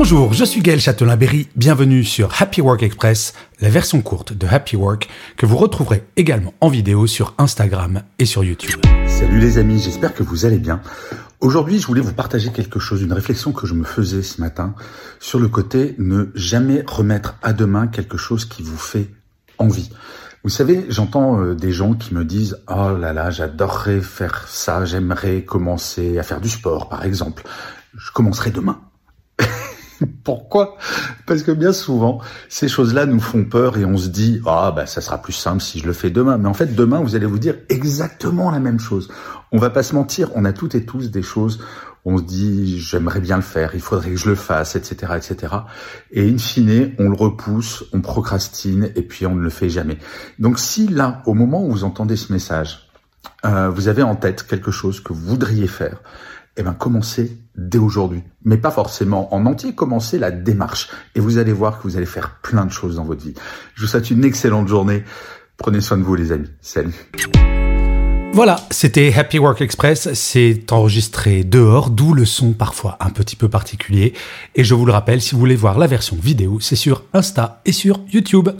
Bonjour, je suis Gaël Châtelain-Berry, bienvenue sur Happy Work Express, la version courte de Happy Work que vous retrouverez également en vidéo sur Instagram et sur YouTube. Salut les amis, j'espère que vous allez bien. Aujourd'hui, je voulais vous partager quelque chose, une réflexion que je me faisais ce matin sur le côté ne jamais remettre à demain quelque chose qui vous fait envie. Vous savez, j'entends euh, des gens qui me disent « Oh là là, j'adorerais faire ça, j'aimerais commencer à faire du sport, par exemple. Je commencerai demain. » Pourquoi? Parce que bien souvent, ces choses-là nous font peur et on se dit ah bah ça sera plus simple si je le fais demain. Mais en fait, demain, vous allez vous dire exactement la même chose. On va pas se mentir, on a toutes et tous des choses. On se dit j'aimerais bien le faire, il faudrait que je le fasse, etc., etc. Et in fine, on le repousse, on procrastine et puis on ne le fait jamais. Donc si là, au moment où vous entendez ce message, euh, vous avez en tête quelque chose que vous voudriez faire, eh ben commencez dès aujourd'hui. Mais pas forcément en entier, commencez la démarche. Et vous allez voir que vous allez faire plein de choses dans votre vie. Je vous souhaite une excellente journée. Prenez soin de vous les amis. Salut. Voilà, c'était Happy Work Express, c'est enregistré dehors, d'où le son parfois un petit peu particulier. Et je vous le rappelle, si vous voulez voir la version vidéo, c'est sur Insta et sur YouTube.